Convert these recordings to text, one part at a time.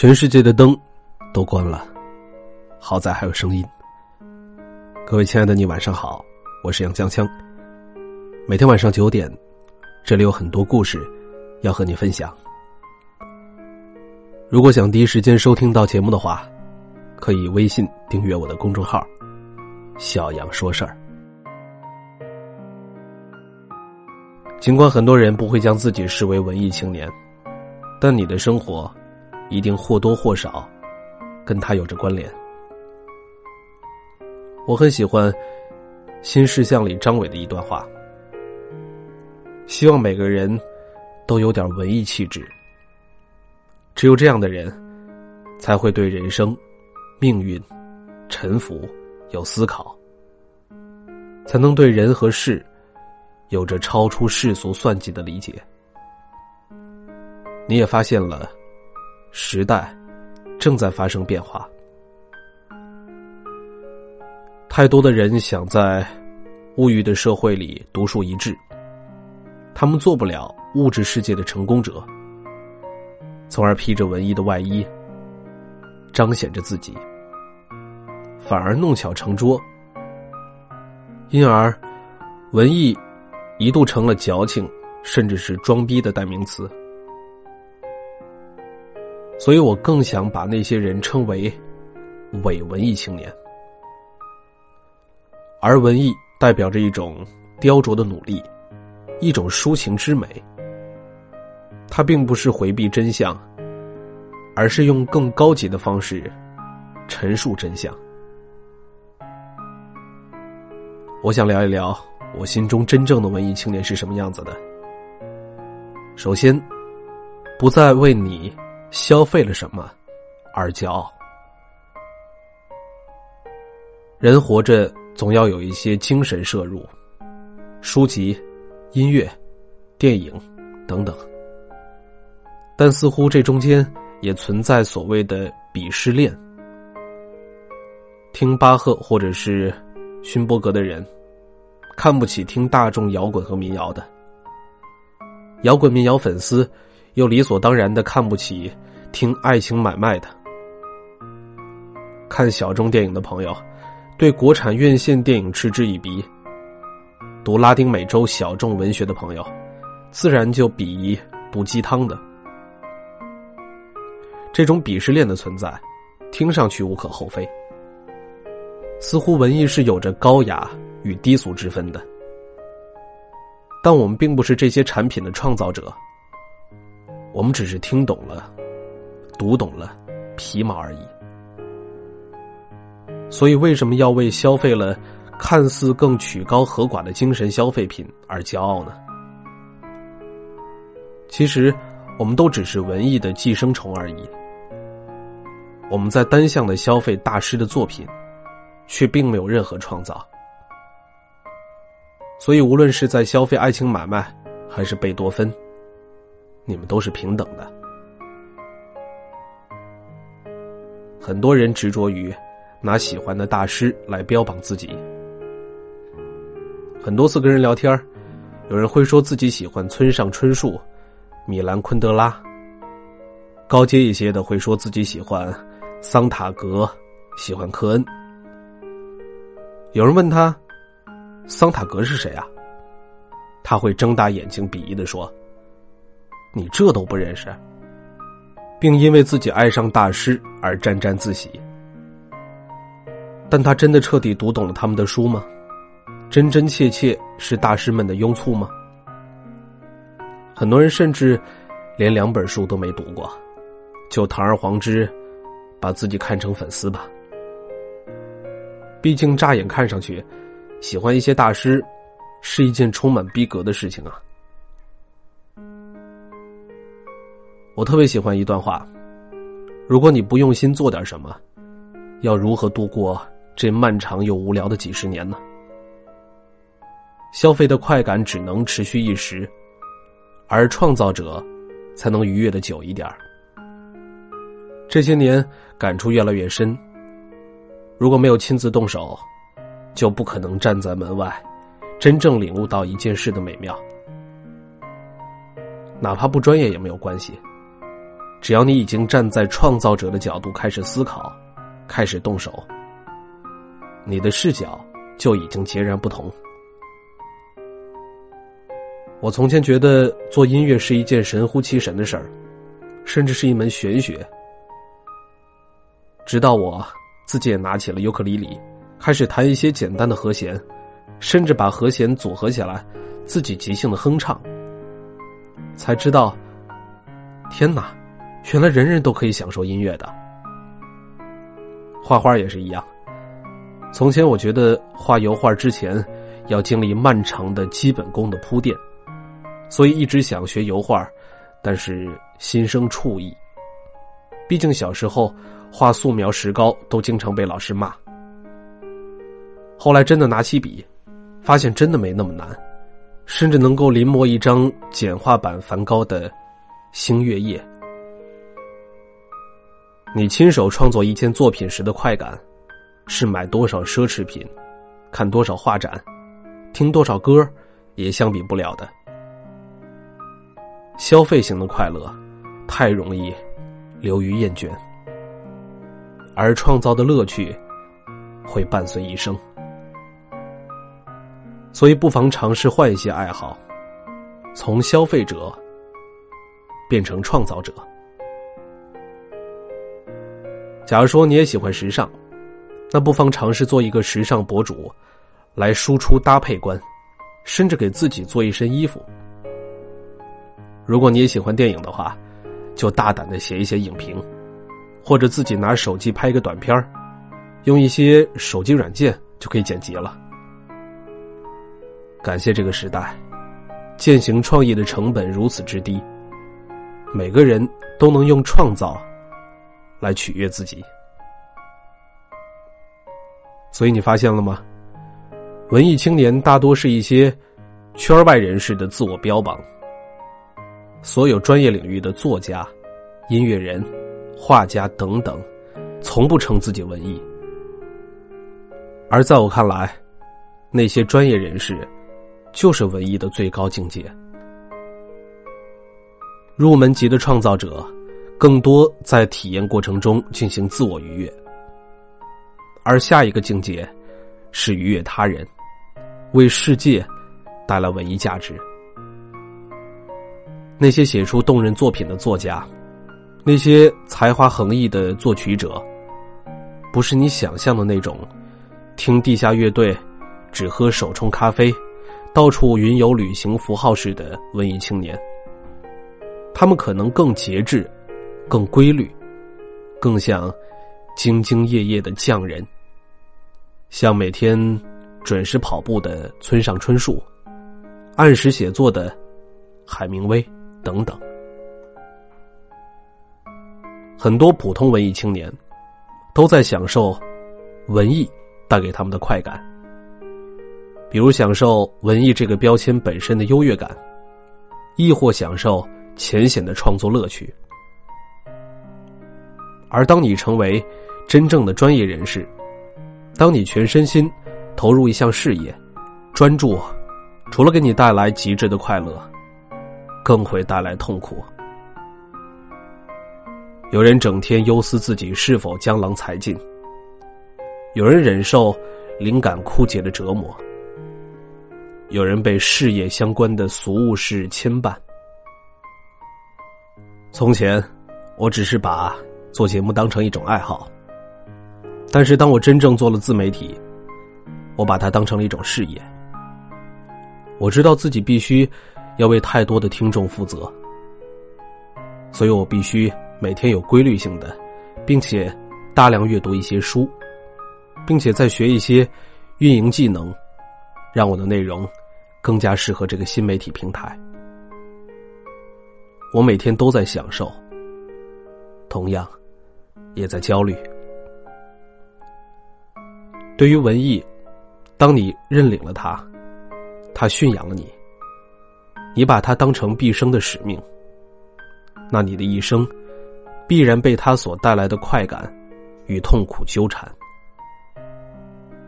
全世界的灯都关了，好在还有声音。各位亲爱的，你晚上好，我是杨江江。每天晚上九点，这里有很多故事要和你分享。如果想第一时间收听到节目的话，可以微信订阅我的公众号“小杨说事儿”。尽管很多人不会将自己视为文艺青年，但你的生活。一定或多或少跟他有着关联。我很喜欢《新事项》里张伟的一段话：希望每个人都有点文艺气质。只有这样的人，才会对人生、命运、沉浮有思考，才能对人和事有着超出世俗算计的理解。你也发现了。时代正在发生变化，太多的人想在物欲的社会里独树一帜，他们做不了物质世界的成功者，从而披着文艺的外衣，彰显着自己，反而弄巧成拙，因而文艺一度成了矫情，甚至是装逼的代名词。所以我更想把那些人称为伪文艺青年，而文艺代表着一种雕琢的努力，一种抒情之美。它并不是回避真相，而是用更高级的方式陈述真相。我想聊一聊我心中真正的文艺青年是什么样子的。首先，不再为你。消费了什么而骄傲？人活着总要有一些精神摄入，书籍、音乐、电影等等。但似乎这中间也存在所谓的鄙视链。听巴赫或者是勋伯格的人，看不起听大众摇滚和民谣的；摇滚民谣粉丝。又理所当然的看不起听爱情买卖的，看小众电影的朋友，对国产院线电影嗤之以鼻；读拉丁美洲小众文学的朋友，自然就鄙夷毒鸡汤的。这种鄙视链的存在，听上去无可厚非。似乎文艺是有着高雅与低俗之分的，但我们并不是这些产品的创造者。我们只是听懂了，读懂了皮毛而已。所以，为什么要为消费了看似更曲高和寡的精神消费品而骄傲呢？其实，我们都只是文艺的寄生虫而已。我们在单向的消费大师的作品，却并没有任何创造。所以，无论是在消费爱情买卖，还是贝多芬。你们都是平等的。很多人执着于拿喜欢的大师来标榜自己。很多次跟人聊天有人会说自己喜欢村上春树、米兰昆德拉。高阶一些的会说自己喜欢桑塔格、喜欢科恩。有人问他，桑塔格是谁啊？他会睁大眼睛鄙夷的说。你这都不认识，并因为自己爱上大师而沾沾自喜。但他真的彻底读懂了他们的书吗？真真切切是大师们的拥簇吗？很多人甚至连两本书都没读过，就堂而皇之把自己看成粉丝吧。毕竟乍眼看上去，喜欢一些大师是一件充满逼格的事情啊。我特别喜欢一段话：如果你不用心做点什么，要如何度过这漫长又无聊的几十年呢？消费的快感只能持续一时，而创造者才能愉悦的久一点这些年感触越来越深，如果没有亲自动手，就不可能站在门外，真正领悟到一件事的美妙。哪怕不专业也没有关系。只要你已经站在创造者的角度开始思考，开始动手，你的视角就已经截然不同。我从前觉得做音乐是一件神乎其神的事儿，甚至是一门玄学。直到我自己也拿起了尤克里里，开始弹一些简单的和弦，甚至把和弦组合起来，自己即兴的哼唱，才知道，天哪，原来人人都可以享受音乐的。画画也是一样，从前我觉得画油画之前要经历漫长的基本功的铺垫。所以一直想学油画，但是心生怵意。毕竟小时候画素描、石膏都经常被老师骂。后来真的拿起笔，发现真的没那么难，甚至能够临摹一张简化版梵高的《星月夜》。你亲手创作一件作品时的快感，是买多少奢侈品、看多少画展、听多少歌也相比不了的。消费型的快乐，太容易流于厌倦，而创造的乐趣会伴随一生。所以，不妨尝试换一些爱好，从消费者变成创造者。假如说你也喜欢时尚，那不妨尝试做一个时尚博主，来输出搭配观，甚至给自己做一身衣服。如果你也喜欢电影的话，就大胆的写一写影评，或者自己拿手机拍一个短片用一些手机软件就可以剪辑了。感谢这个时代，践行创意的成本如此之低，每个人都能用创造来取悦自己。所以你发现了吗？文艺青年大多是一些圈外人士的自我标榜。所有专业领域的作家、音乐人、画家等等，从不称自己文艺。而在我看来，那些专业人士，就是文艺的最高境界。入门级的创造者，更多在体验过程中进行自我愉悦，而下一个境界，是愉悦他人，为世界带来文艺价值。那些写出动人作品的作家，那些才华横溢的作曲者，不是你想象的那种，听地下乐队，只喝手冲咖啡，到处云游旅行符号式的文艺青年。他们可能更节制，更规律，更像兢兢业业的匠人，像每天准时跑步的村上春树，按时写作的海明威。等等，很多普通文艺青年都在享受文艺带给他们的快感，比如享受文艺这个标签本身的优越感，亦或享受浅显的创作乐趣。而当你成为真正的专业人士，当你全身心投入一项事业，专注，除了给你带来极致的快乐。更会带来痛苦。有人整天忧思自己是否江郎才尽，有人忍受灵感枯竭的折磨，有人被事业相关的俗物事牵绊。从前，我只是把做节目当成一种爱好，但是当我真正做了自媒体，我把它当成了一种事业。我知道自己必须。要为太多的听众负责，所以我必须每天有规律性的，并且大量阅读一些书，并且再学一些运营技能，让我的内容更加适合这个新媒体平台。我每天都在享受，同样也在焦虑。对于文艺，当你认领了它，它驯养了你。你把它当成毕生的使命，那你的一生必然被它所带来的快感与痛苦纠缠，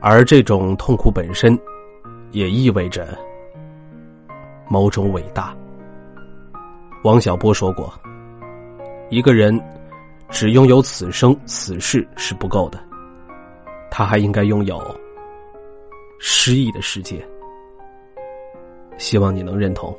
而这种痛苦本身也意味着某种伟大。王小波说过：“一个人只拥有此生此世是不够的，他还应该拥有诗意的世界。希望你能认同。